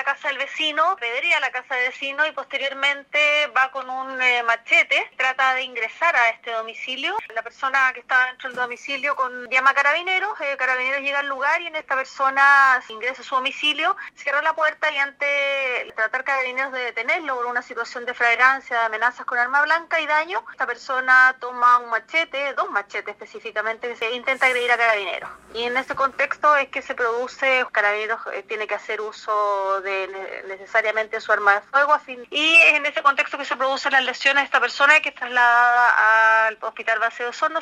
la casa del vecino, pedría la casa del vecino y posteriormente va con un eh, machete, trata de ingresar a este domicilio. La persona que estaba dentro del domicilio con, llama a carabineros, eh, carabineros llega al lugar y en esta persona ingresa a su domicilio, cierra la puerta y ante tratar carabineros de detenerlo por una situación de flagrancia, de amenazas con arma blanca y daño, esta persona toma un machete, dos machetes específicamente, que se intenta agredir a carabineros. Y en ese contexto es que se produce, carabineros eh, tiene que hacer uso de necesariamente su arma de fuego y es en ese contexto que se producen las lesiones de esta persona que es trasladada al hospital base de Osorno